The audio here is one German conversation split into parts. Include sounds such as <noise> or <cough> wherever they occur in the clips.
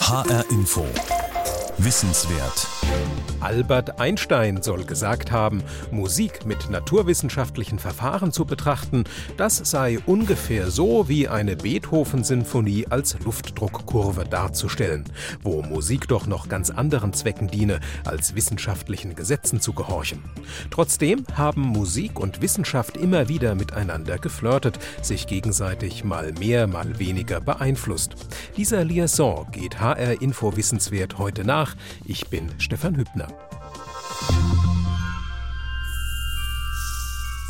HR Info. Wissenswert. Albert Einstein soll gesagt haben, Musik mit naturwissenschaftlichen Verfahren zu betrachten, das sei ungefähr so wie eine Beethoven-Sinfonie als Luftdruckkurve darzustellen, wo Musik doch noch ganz anderen Zwecken diene, als wissenschaftlichen Gesetzen zu gehorchen. Trotzdem haben Musik und Wissenschaft immer wieder miteinander geflirtet, sich gegenseitig mal mehr, mal weniger beeinflusst. Dieser Liaison geht HR Info Wissenswert heute nach. Ich bin Stefan Hübner.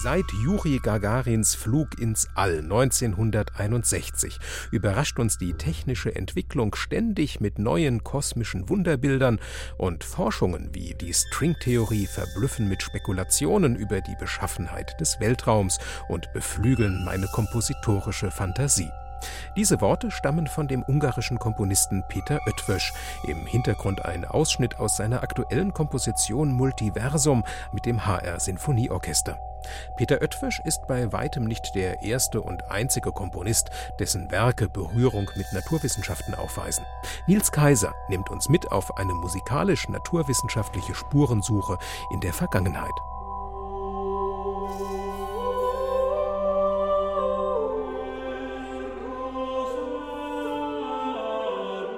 Seit Juri Gagarins Flug ins All 1961 überrascht uns die technische Entwicklung ständig mit neuen kosmischen Wunderbildern und Forschungen wie die Stringtheorie verblüffen mit Spekulationen über die Beschaffenheit des Weltraums und beflügeln meine kompositorische Fantasie. Diese Worte stammen von dem ungarischen Komponisten Peter Oetwösch. Im Hintergrund ein Ausschnitt aus seiner aktuellen Komposition Multiversum mit dem HR Sinfonieorchester. Peter Oetwösch ist bei weitem nicht der erste und einzige Komponist, dessen Werke Berührung mit Naturwissenschaften aufweisen. Nils Kaiser nimmt uns mit auf eine musikalisch-naturwissenschaftliche Spurensuche in der Vergangenheit.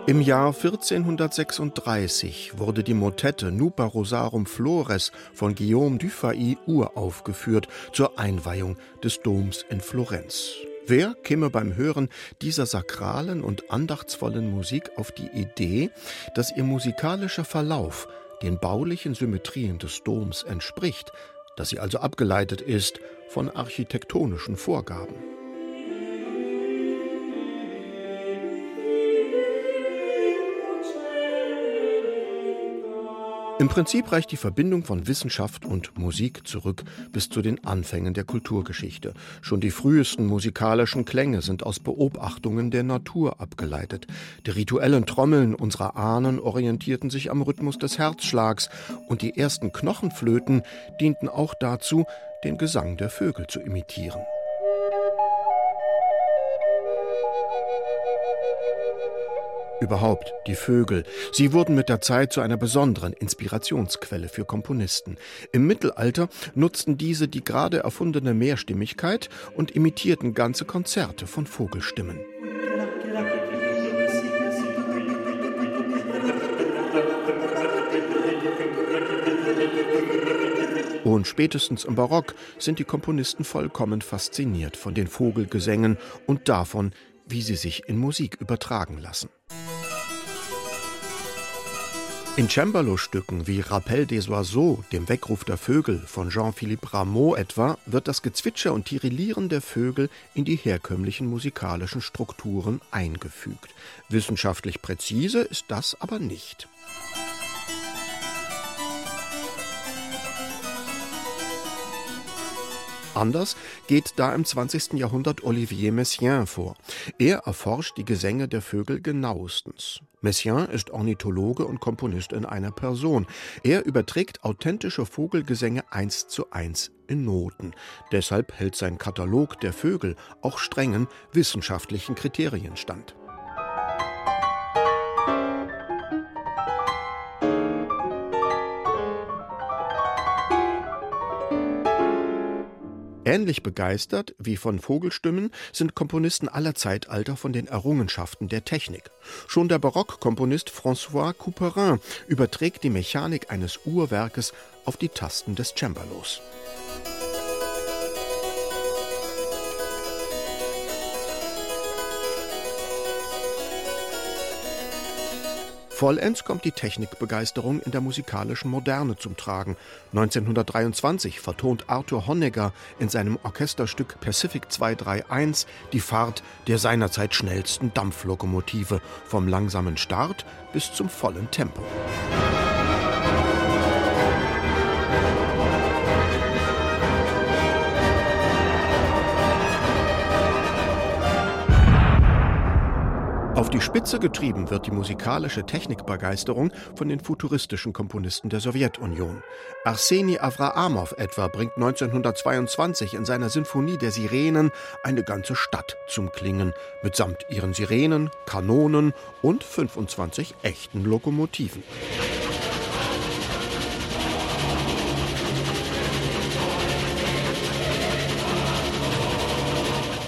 Im Jahr 1436 wurde die Motette Nupa Rosarum Flores von Guillaume Dufay uraufgeführt zur Einweihung des Doms in Florenz. Wer käme beim Hören dieser sakralen und andachtsvollen Musik auf die Idee, dass ihr musikalischer Verlauf den baulichen Symmetrien des Doms entspricht, dass sie also abgeleitet ist von architektonischen Vorgaben? Im Prinzip reicht die Verbindung von Wissenschaft und Musik zurück bis zu den Anfängen der Kulturgeschichte. Schon die frühesten musikalischen Klänge sind aus Beobachtungen der Natur abgeleitet. Die rituellen Trommeln unserer Ahnen orientierten sich am Rhythmus des Herzschlags und die ersten Knochenflöten dienten auch dazu, den Gesang der Vögel zu imitieren. Überhaupt die Vögel. Sie wurden mit der Zeit zu einer besonderen Inspirationsquelle für Komponisten. Im Mittelalter nutzten diese die gerade erfundene Mehrstimmigkeit und imitierten ganze Konzerte von Vogelstimmen. Und spätestens im Barock sind die Komponisten vollkommen fasziniert von den Vogelgesängen und davon, wie sie sich in Musik übertragen lassen. In Cembalo-Stücken wie Rappel des Oiseaux, dem Weckruf der Vögel von Jean-Philippe Rameau etwa, wird das Gezwitscher und Tirillieren der Vögel in die herkömmlichen musikalischen Strukturen eingefügt. Wissenschaftlich präzise ist das aber nicht. Anders geht da im 20. Jahrhundert Olivier Messiaen vor. Er erforscht die Gesänge der Vögel genauestens. Messiaen ist Ornithologe und Komponist in einer Person. Er überträgt authentische Vogelgesänge eins zu eins in Noten. Deshalb hält sein Katalog der Vögel auch strengen wissenschaftlichen Kriterien stand. Ähnlich begeistert wie von Vogelstimmen sind Komponisten aller Zeitalter von den Errungenschaften der Technik. Schon der Barockkomponist François Couperin überträgt die Mechanik eines Uhrwerkes auf die Tasten des Cembalos. Vollends kommt die Technikbegeisterung in der musikalischen Moderne zum Tragen. 1923 vertont Arthur Honegger in seinem Orchesterstück Pacific 231 die Fahrt der seinerzeit schnellsten Dampflokomotive vom langsamen Start bis zum vollen Tempo. Die Spitze getrieben wird die musikalische Technikbegeisterung von den futuristischen Komponisten der Sowjetunion. Arseni Avraamov etwa bringt 1922 in seiner Sinfonie der Sirenen eine ganze Stadt zum Klingen, mitsamt ihren Sirenen, Kanonen und 25 echten Lokomotiven.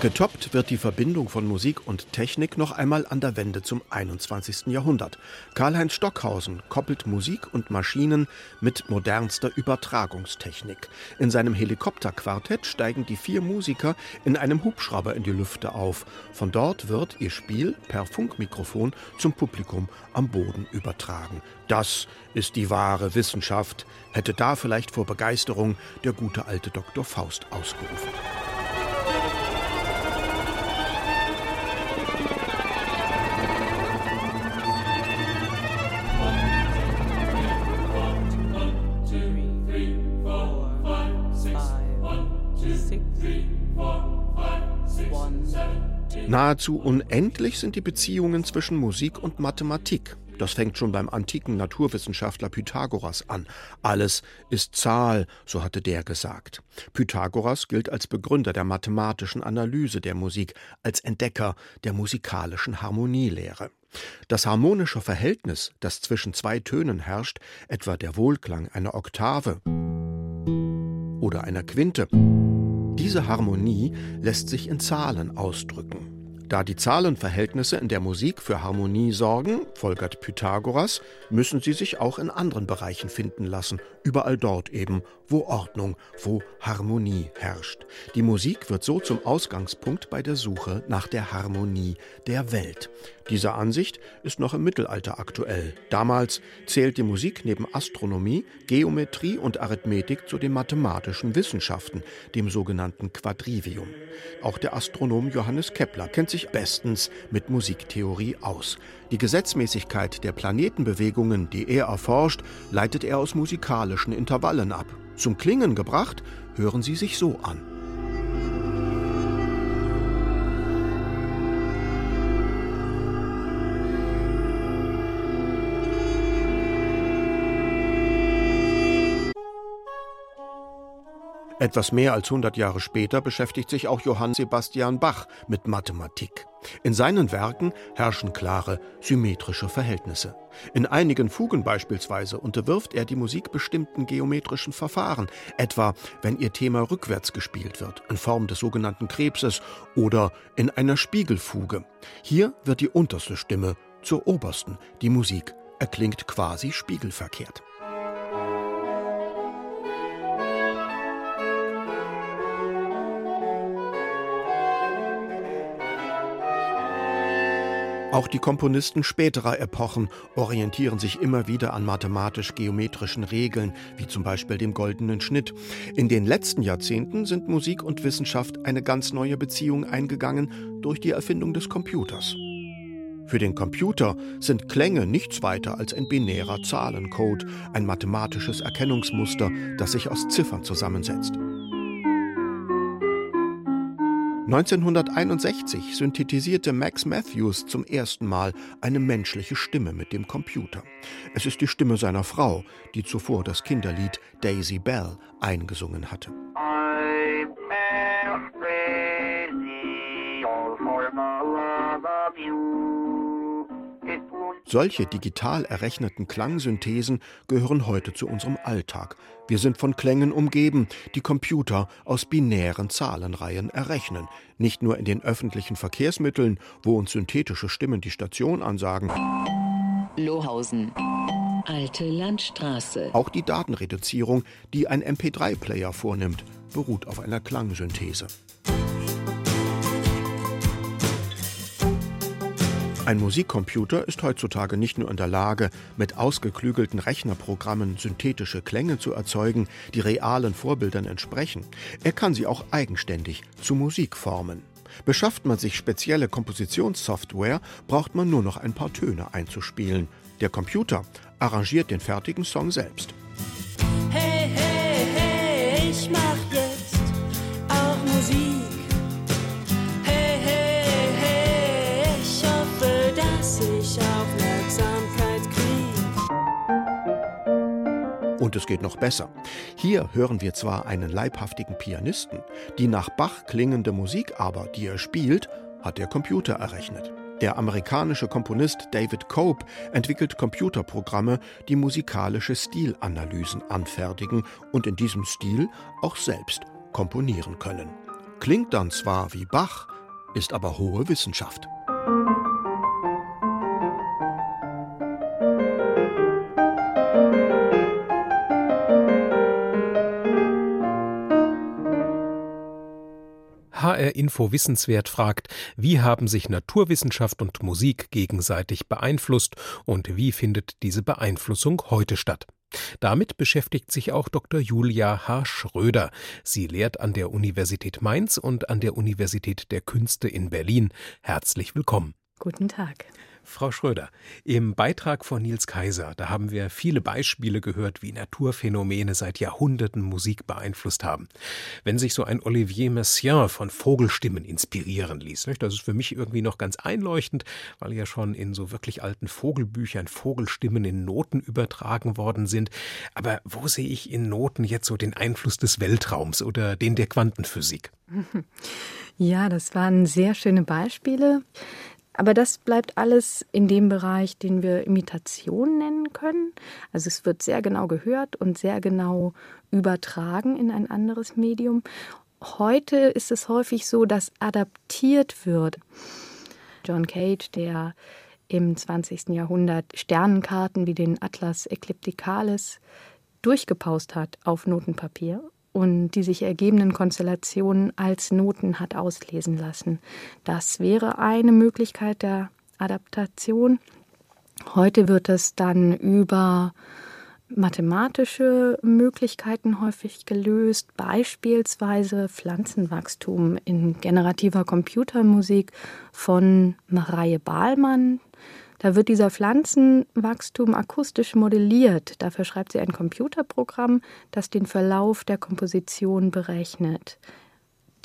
Getoppt wird die Verbindung von Musik und Technik noch einmal an der Wende zum 21. Jahrhundert. Karl-Heinz Stockhausen koppelt Musik und Maschinen mit modernster Übertragungstechnik. In seinem Helikopterquartett steigen die vier Musiker in einem Hubschrauber in die Lüfte auf. Von dort wird ihr Spiel per Funkmikrofon zum Publikum am Boden übertragen. Das ist die wahre Wissenschaft, hätte da vielleicht vor Begeisterung der gute alte Dr. Faust ausgerufen. Nahezu unendlich sind die Beziehungen zwischen Musik und Mathematik. Das fängt schon beim antiken Naturwissenschaftler Pythagoras an. Alles ist Zahl, so hatte der gesagt. Pythagoras gilt als Begründer der mathematischen Analyse der Musik, als Entdecker der musikalischen Harmonielehre. Das harmonische Verhältnis, das zwischen zwei Tönen herrscht, etwa der Wohlklang einer Oktave oder einer Quinte, diese Harmonie lässt sich in Zahlen ausdrücken. Da die Zahlenverhältnisse in der Musik für Harmonie sorgen, folgert Pythagoras, müssen sie sich auch in anderen Bereichen finden lassen, überall dort eben, wo Ordnung, wo Harmonie herrscht. Die Musik wird so zum Ausgangspunkt bei der Suche nach der Harmonie der Welt. Diese Ansicht ist noch im Mittelalter aktuell. Damals zählt die Musik neben Astronomie, Geometrie und Arithmetik zu den mathematischen Wissenschaften, dem sogenannten Quadrivium. Auch der Astronom Johannes Kepler kennt sich bestens mit Musiktheorie aus. Die Gesetzmäßigkeit der Planetenbewegungen, die er erforscht, leitet er aus musikalischen Intervallen ab. Zum Klingen gebracht, hören sie sich so an. Etwas mehr als 100 Jahre später beschäftigt sich auch Johann Sebastian Bach mit Mathematik. In seinen Werken herrschen klare, symmetrische Verhältnisse. In einigen Fugen beispielsweise unterwirft er die Musik bestimmten geometrischen Verfahren, etwa wenn ihr Thema rückwärts gespielt wird, in Form des sogenannten Krebses oder in einer Spiegelfuge. Hier wird die unterste Stimme zur obersten, die Musik erklingt quasi spiegelverkehrt. Auch die Komponisten späterer Epochen orientieren sich immer wieder an mathematisch-geometrischen Regeln, wie zum Beispiel dem goldenen Schnitt. In den letzten Jahrzehnten sind Musik und Wissenschaft eine ganz neue Beziehung eingegangen durch die Erfindung des Computers. Für den Computer sind Klänge nichts weiter als ein binärer Zahlencode, ein mathematisches Erkennungsmuster, das sich aus Ziffern zusammensetzt. 1961 synthetisierte Max Matthews zum ersten Mal eine menschliche Stimme mit dem Computer. Es ist die Stimme seiner Frau, die zuvor das Kinderlied Daisy Bell eingesungen hatte. Solche digital errechneten Klangsynthesen gehören heute zu unserem Alltag. Wir sind von Klängen umgeben, die Computer aus binären Zahlenreihen errechnen. Nicht nur in den öffentlichen Verkehrsmitteln, wo uns synthetische Stimmen die Station ansagen. Lohausen. Alte Landstraße. Auch die Datenreduzierung, die ein MP3-Player vornimmt, beruht auf einer Klangsynthese. Ein Musikcomputer ist heutzutage nicht nur in der Lage, mit ausgeklügelten Rechnerprogrammen synthetische Klänge zu erzeugen, die realen Vorbildern entsprechen. Er kann sie auch eigenständig zu Musik formen. Beschafft man sich spezielle Kompositionssoftware, braucht man nur noch ein paar Töne einzuspielen. Der Computer arrangiert den fertigen Song selbst. Und es geht noch besser. Hier hören wir zwar einen leibhaftigen Pianisten, die nach Bach klingende Musik aber, die er spielt, hat der Computer errechnet. Der amerikanische Komponist David Cope entwickelt Computerprogramme, die musikalische Stilanalysen anfertigen und in diesem Stil auch selbst komponieren können. Klingt dann zwar wie Bach, ist aber hohe Wissenschaft. Info Wissenswert fragt, wie haben sich Naturwissenschaft und Musik gegenseitig beeinflusst und wie findet diese Beeinflussung heute statt? Damit beschäftigt sich auch Dr. Julia H. Schröder. Sie lehrt an der Universität Mainz und an der Universität der Künste in Berlin. Herzlich willkommen. Guten Tag. Frau Schröder, im Beitrag von Nils Kaiser, da haben wir viele Beispiele gehört, wie Naturphänomene seit Jahrhunderten Musik beeinflusst haben. Wenn sich so ein Olivier Messiaen von Vogelstimmen inspirieren ließ, das ist für mich irgendwie noch ganz einleuchtend, weil ja schon in so wirklich alten Vogelbüchern Vogelstimmen in Noten übertragen worden sind. Aber wo sehe ich in Noten jetzt so den Einfluss des Weltraums oder den der Quantenphysik? <laughs> Ja, das waren sehr schöne Beispiele. Aber das bleibt alles in dem Bereich, den wir Imitation nennen können. Also es wird sehr genau gehört und sehr genau übertragen in ein anderes Medium. Heute ist es häufig so, dass adaptiert wird. John Cage, der im 20. Jahrhundert Sternenkarten wie den Atlas Eclipticalis durchgepaust hat auf Notenpapier und die sich ergebenden Konstellationen als Noten hat auslesen lassen. Das wäre eine Möglichkeit der Adaptation. Heute wird es dann über mathematische Möglichkeiten häufig gelöst, beispielsweise Pflanzenwachstum in generativer Computermusik von Mareie Bahlmann, da wird dieser Pflanzenwachstum akustisch modelliert. Dafür schreibt sie ein Computerprogramm, das den Verlauf der Komposition berechnet.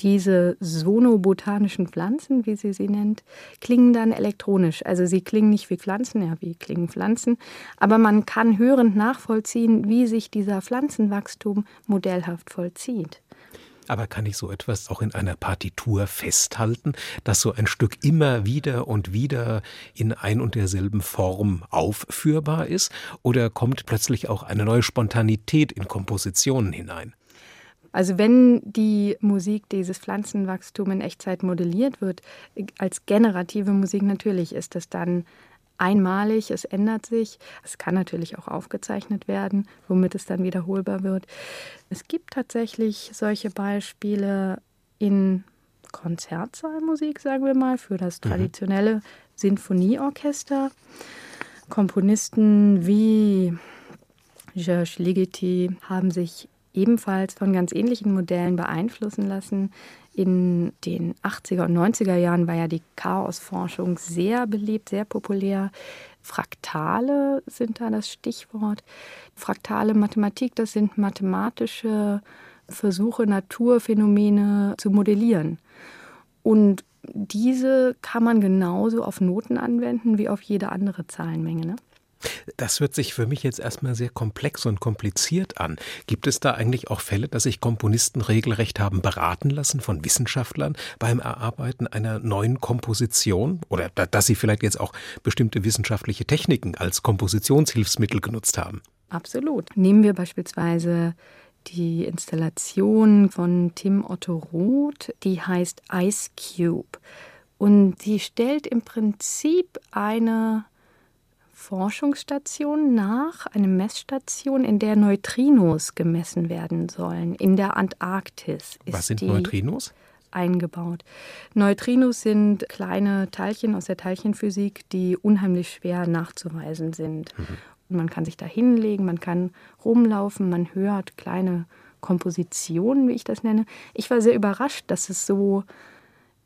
Diese sonobotanischen Pflanzen, wie sie sie nennt, klingen dann elektronisch. Also sie klingen nicht wie Pflanzen, ja, wie klingen Pflanzen, aber man kann hörend nachvollziehen, wie sich dieser Pflanzenwachstum modellhaft vollzieht. Aber kann ich so etwas auch in einer Partitur festhalten, dass so ein Stück immer wieder und wieder in ein und derselben Form aufführbar ist? Oder kommt plötzlich auch eine neue Spontanität in Kompositionen hinein? Also wenn die Musik dieses Pflanzenwachstum in Echtzeit modelliert wird, als generative Musik natürlich ist das dann einmalig, es ändert sich. Es kann natürlich auch aufgezeichnet werden, womit es dann wiederholbar wird. Es gibt tatsächlich solche Beispiele in Konzertsaalmusik, sagen wir mal, für das mhm. traditionelle mhm. Sinfonieorchester. Komponisten wie Georges Ligeti haben sich ebenfalls von ganz ähnlichen Modellen beeinflussen lassen. In den 80er und 90er Jahren war ja die Chaosforschung sehr beliebt, sehr populär. Fraktale sind da das Stichwort. Fraktale Mathematik, das sind mathematische Versuche, Naturphänomene zu modellieren. Und diese kann man genauso auf Noten anwenden wie auf jede andere Zahlenmenge. Ne? Das hört sich für mich jetzt erstmal sehr komplex und kompliziert an. Gibt es da eigentlich auch Fälle, dass sich Komponisten regelrecht haben beraten lassen von Wissenschaftlern beim Erarbeiten einer neuen Komposition? Oder dass sie vielleicht jetzt auch bestimmte wissenschaftliche Techniken als Kompositionshilfsmittel genutzt haben? Absolut. Nehmen wir beispielsweise die Installation von Tim Otto Roth, die heißt Ice Cube. Und sie stellt im Prinzip eine Forschungsstation nach, eine Messstation, in der Neutrinos gemessen werden sollen. In der Antarktis ist Was sind Neutrinos? Eingebaut. Neutrinos sind kleine Teilchen aus der Teilchenphysik, die unheimlich schwer nachzuweisen sind. Mhm. Und man kann sich da hinlegen, man kann rumlaufen, man hört kleine Kompositionen, wie ich das nenne. Ich war sehr überrascht, dass es so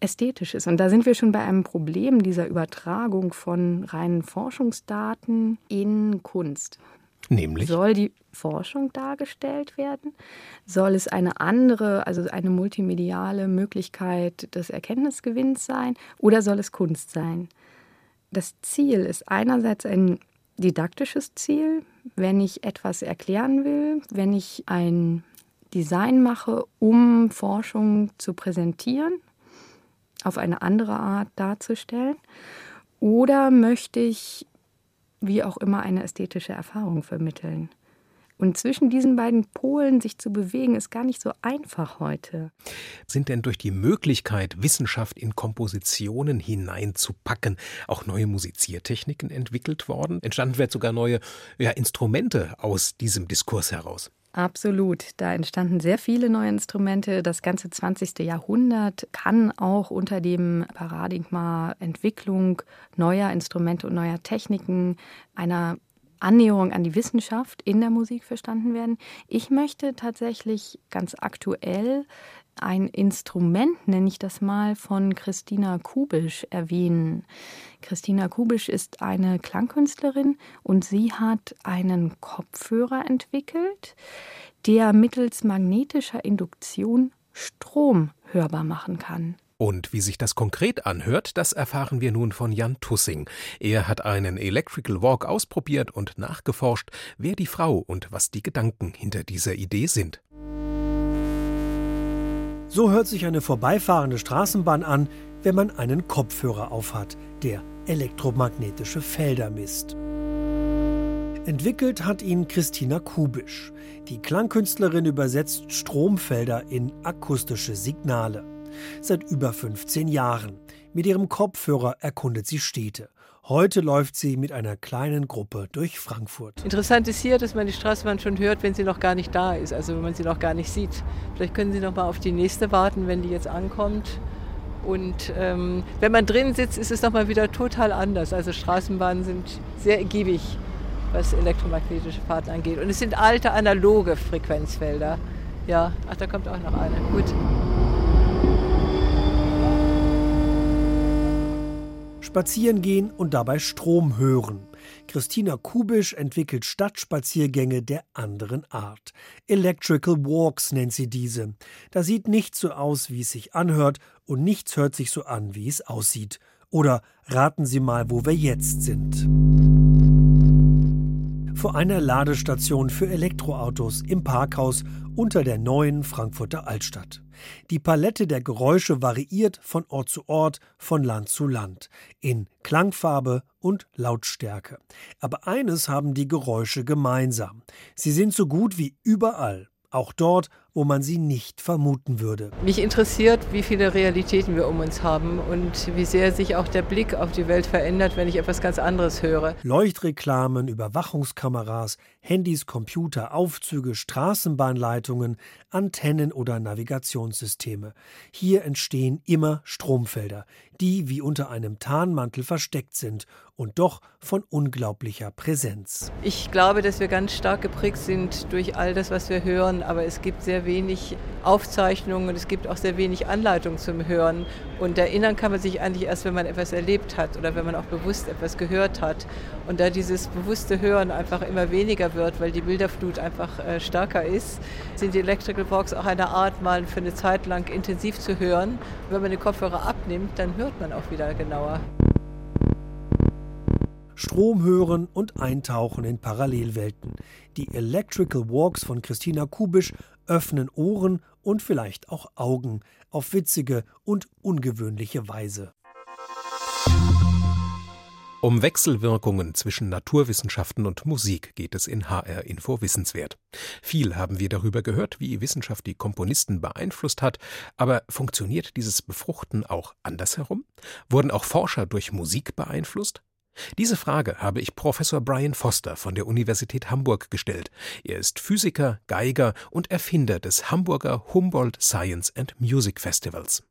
ästhetisch ist. Und da sind wir schon bei einem Problem dieser Übertragung von reinen Forschungsdaten in Kunst. Nämlich? Soll die Forschung dargestellt werden? Soll es eine andere, also eine multimediale Möglichkeit des Erkenntnisgewinns sein? Oder soll es Kunst sein? Das Ziel ist einerseits ein didaktisches Ziel, wenn ich etwas erklären will, wenn ich ein Design mache, um Forschung zu präsentieren, auf eine andere Art darzustellen? Oder möchte ich, wie auch immer, eine ästhetische Erfahrung vermitteln? Und zwischen diesen beiden Polen sich zu bewegen, ist gar nicht so einfach heute. Sind denn durch die Möglichkeit, Wissenschaft in Kompositionen hineinzupacken, auch neue Musiziertechniken entwickelt worden? Entstanden vielleicht sogar neue ja, Instrumente aus diesem Diskurs heraus? Absolut. Da entstanden sehr viele neue Instrumente. Das ganze 20. Jahrhundert kann auch unter dem Paradigma Entwicklung neuer Instrumente und neuer Techniken einer Annäherung an die Wissenschaft in der Musik verstanden werden. Ich möchte tatsächlich ganz aktuell ein Instrument, nenne ich das mal, von Christina Kubisch erwähnen. Christina Kubisch ist eine Klangkünstlerin und sie hat einen Kopfhörer entwickelt, der mittels magnetischer Induktion Strom hörbar machen kann. Und wie sich das konkret anhört, das erfahren wir nun von Jan Tussing. Er hat einen Electrical Walk ausprobiert und nachgeforscht, wer die Frau und was die Gedanken hinter dieser Idee sind. So hört sich eine vorbeifahrende Straßenbahn an, wenn man einen Kopfhörer aufhat, der elektromagnetische Felder misst. Entwickelt hat ihn Christina Kubisch. Die Klangkünstlerin übersetzt Stromfelder in akustische Signale seit über 15 Jahren. Mit ihrem Kopfhörer erkundet sie Städte. Heute läuft sie mit einer kleinen Gruppe durch Frankfurt. Interessant ist hier, dass man die Straßenbahn schon hört, wenn sie noch gar nicht da ist, also wenn man sie noch gar nicht sieht. Vielleicht können Sie noch mal auf die nächste warten, wenn die jetzt ankommt. Und ähm, wenn man drin sitzt, ist es noch mal wieder total anders. Also Straßenbahnen sind sehr ergiebig, was elektromagnetische Fahrten angeht. Und es sind alte analoge Frequenzfelder. Ja, ach, da kommt auch noch eine. Gut. Spazieren gehen und dabei Strom hören. Christina Kubisch entwickelt Stadtspaziergänge der anderen Art. Electrical Walks nennt sie diese. Da sieht nichts so aus, wie es sich anhört, und nichts hört sich so an, wie es aussieht. Oder raten Sie mal, wo wir jetzt sind. Vor einer Ladestation für Elektroautos im Parkhaus unter der neuen Frankfurter Altstadt. Die Palette der Geräusche variiert von Ort zu Ort, von Land zu Land, in Klangfarbe und Lautstärke. Aber eines haben die Geräusche gemeinsam. Sie sind so gut wie überall, auch dort, wo man sie nicht vermuten würde. Mich interessiert, wie viele Realitäten wir um uns haben und wie sehr sich auch der Blick auf die Welt verändert, wenn ich etwas ganz anderes höre. Leuchtreklamen, Überwachungskameras, Handys, Computer, Aufzüge, Straßenbahnleitungen, Antennen oder Navigationssysteme. Hier entstehen immer Stromfelder, die wie unter einem Tarnmantel versteckt sind und doch von unglaublicher Präsenz. Ich glaube, dass wir ganz stark geprägt sind durch all das, was wir hören, aber es gibt sehr wenig Aufzeichnungen und es gibt auch sehr wenig Anleitung zum Hören. Und erinnern kann man sich eigentlich erst, wenn man etwas erlebt hat oder wenn man auch bewusst etwas gehört hat. Und da dieses bewusste Hören einfach immer weniger wird, weil die Bilderflut einfach äh, stärker ist, sind die Electrical Walks auch eine Art, mal für eine Zeit lang intensiv zu hören. Und wenn man den Kopfhörer abnimmt, dann hört man auch wieder genauer. Strom hören und eintauchen in Parallelwelten. Die Electrical Walks von Christina Kubisch öffnen Ohren und vielleicht auch Augen auf witzige und ungewöhnliche Weise. Um Wechselwirkungen zwischen Naturwissenschaften und Musik geht es in HR Info Wissenswert. Viel haben wir darüber gehört, wie Wissenschaft die Komponisten beeinflusst hat, aber funktioniert dieses Befruchten auch andersherum? Wurden auch Forscher durch Musik beeinflusst? Diese Frage habe ich Professor Brian Foster von der Universität Hamburg gestellt. Er ist Physiker, Geiger und Erfinder des Hamburger Humboldt Science and Music Festivals.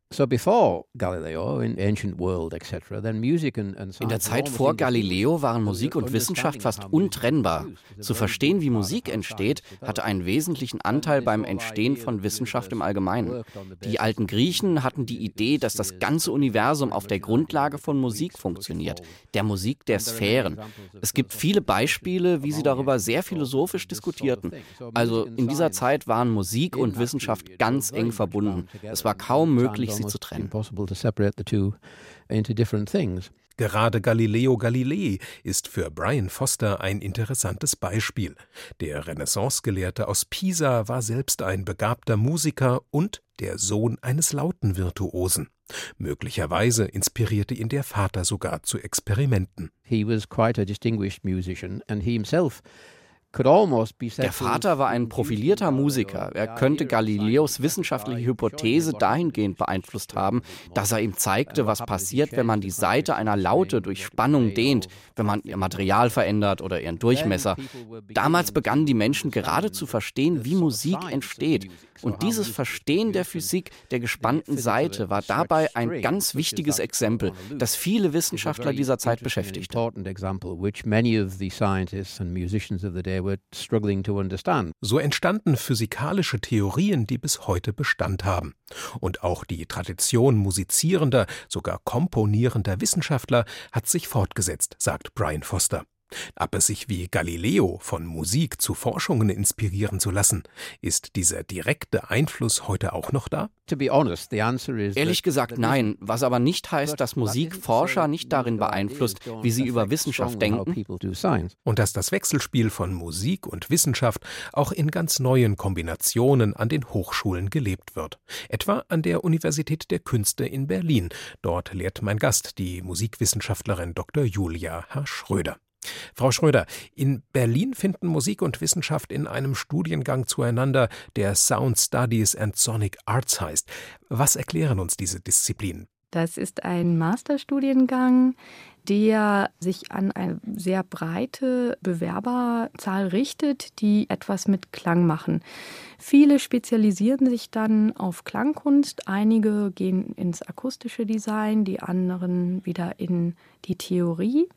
In der Zeit vor Galileo waren Musik und Wissenschaft fast untrennbar. Zu verstehen, wie Musik entsteht, hatte einen wesentlichen Anteil beim Entstehen von Wissenschaft im Allgemeinen. Die alten Griechen hatten die Idee, dass das ganze Universum auf der Grundlage von Musik funktioniert, der Musik der Sphären. Es gibt viele Beispiele, wie sie darüber sehr philosophisch diskutierten. Also in dieser Zeit waren Musik und Wissenschaft ganz eng verbunden. Es war kaum möglich, sie zu trennen. Gerade Galileo Galilei ist für Brian Foster ein interessantes Beispiel. Der Renaissance-Gelehrte aus Pisa war selbst ein begabter Musiker und der Sohn eines Lautenvirtuosen. Möglicherweise inspirierte ihn der Vater sogar zu Experimenten. He was quite a distinguished musician and he himself der Vater war ein profilierter Musiker. Er könnte Galileos wissenschaftliche Hypothese dahingehend beeinflusst haben, dass er ihm zeigte, was passiert, wenn man die Seite einer Laute durch Spannung dehnt, wenn man ihr Material verändert oder ihren Durchmesser. Damals begannen die Menschen gerade zu verstehen, wie Musik entsteht. Und dieses Verstehen der Physik der gespannten Seite war dabei ein ganz wichtiges Exempel, das viele Wissenschaftler dieser Zeit beschäftigt. So entstanden physikalische Theorien, die bis heute Bestand haben. Und auch die Tradition musizierender, sogar komponierender Wissenschaftler hat sich fortgesetzt, sagt Brian Foster. Aber sich wie Galileo von Musik zu Forschungen inspirieren zu lassen, ist dieser direkte Einfluss heute auch noch da? Ehrlich gesagt nein, was aber nicht heißt, dass Musik Forscher nicht darin beeinflusst, wie sie über Wissenschaft denken. Und dass das Wechselspiel von Musik und Wissenschaft auch in ganz neuen Kombinationen an den Hochschulen gelebt wird. Etwa an der Universität der Künste in Berlin. Dort lehrt mein Gast, die Musikwissenschaftlerin Dr. Julia H. Schröder. Frau Schröder, in Berlin finden Musik und Wissenschaft in einem Studiengang zueinander, der Sound Studies and Sonic Arts heißt. Was erklären uns diese Disziplinen? Das ist ein Masterstudiengang, der sich an eine sehr breite Bewerberzahl richtet, die etwas mit Klang machen. Viele spezialisieren sich dann auf Klangkunst, einige gehen ins akustische Design, die anderen wieder in die Theorie.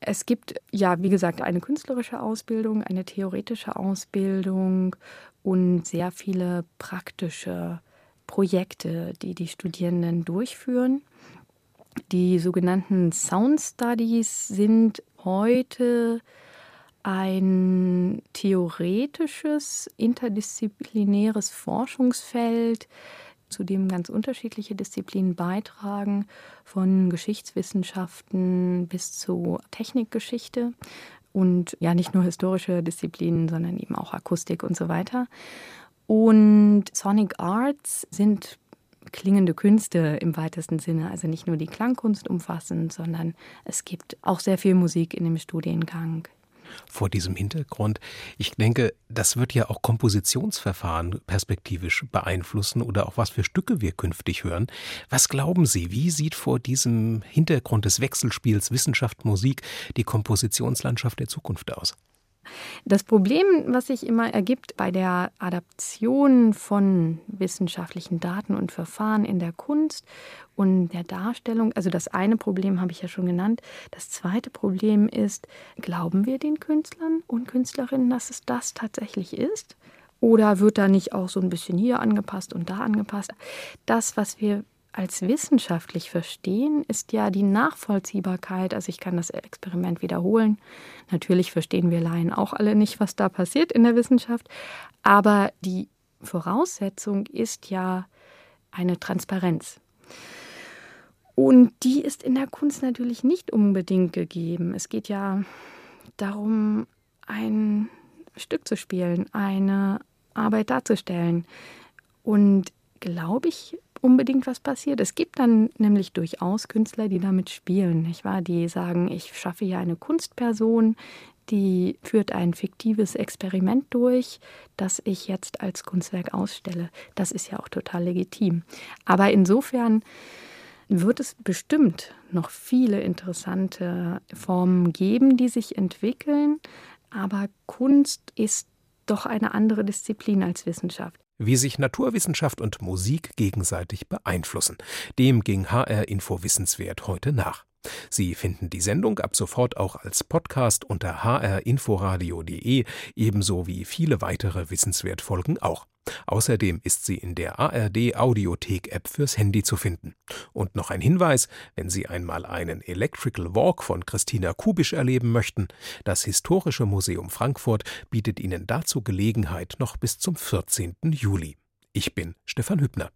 Es gibt ja, wie gesagt, eine künstlerische Ausbildung, eine theoretische Ausbildung und sehr viele praktische Projekte, die die Studierenden durchführen. Die sogenannten Sound Studies sind heute ein theoretisches, interdisziplinäres Forschungsfeld, zu dem ganz unterschiedliche Disziplinen beitragen, von Geschichtswissenschaften bis zu Technikgeschichte und ja nicht nur historische Disziplinen, sondern eben auch Akustik und so weiter. Und Sonic Arts sind klingende Künste im weitesten Sinne, also nicht nur die Klangkunst umfassend, sondern es gibt auch sehr viel Musik in dem Studiengang vor diesem Hintergrund. Ich denke, das wird ja auch Kompositionsverfahren perspektivisch beeinflussen oder auch was für Stücke wir künftig hören. Was glauben Sie, wie sieht vor diesem Hintergrund des Wechselspiels Wissenschaft, Musik die Kompositionslandschaft der Zukunft aus? Das Problem, was sich immer ergibt bei der Adaption von wissenschaftlichen Daten und Verfahren in der Kunst und der Darstellung, also das eine Problem habe ich ja schon genannt. Das zweite Problem ist, glauben wir den Künstlern und Künstlerinnen, dass es das tatsächlich ist? Oder wird da nicht auch so ein bisschen hier angepasst und da angepasst? Das, was wir als wissenschaftlich verstehen, ist ja die Nachvollziehbarkeit. Also ich kann das Experiment wiederholen. Natürlich verstehen wir Laien auch alle nicht, was da passiert in der Wissenschaft. Aber die Voraussetzung ist ja eine Transparenz. Und die ist in der Kunst natürlich nicht unbedingt gegeben. Es geht ja darum, ein Stück zu spielen, eine Arbeit darzustellen. Und glaube ich, unbedingt was passiert. Es gibt dann nämlich durchaus Künstler, die damit spielen, nicht wahr? Die sagen, ich schaffe hier eine Kunstperson, die führt ein fiktives Experiment durch, das ich jetzt als Kunstwerk ausstelle. Das ist ja auch total legitim. Aber insofern wird es bestimmt noch viele interessante Formen geben, die sich entwickeln. Aber Kunst ist doch eine andere Disziplin als Wissenschaft wie sich Naturwissenschaft und Musik gegenseitig beeinflussen. Dem ging HR Info Wissenswert heute nach. Sie finden die Sendung ab sofort auch als Podcast unter hrinforadio.de, ebenso wie viele weitere Wissenswertfolgen auch. Außerdem ist sie in der ARD Audiothek App fürs Handy zu finden. Und noch ein Hinweis, wenn Sie einmal einen Electrical Walk von Christina Kubisch erleben möchten, das Historische Museum Frankfurt bietet Ihnen dazu Gelegenheit noch bis zum 14. Juli. Ich bin Stefan Hübner.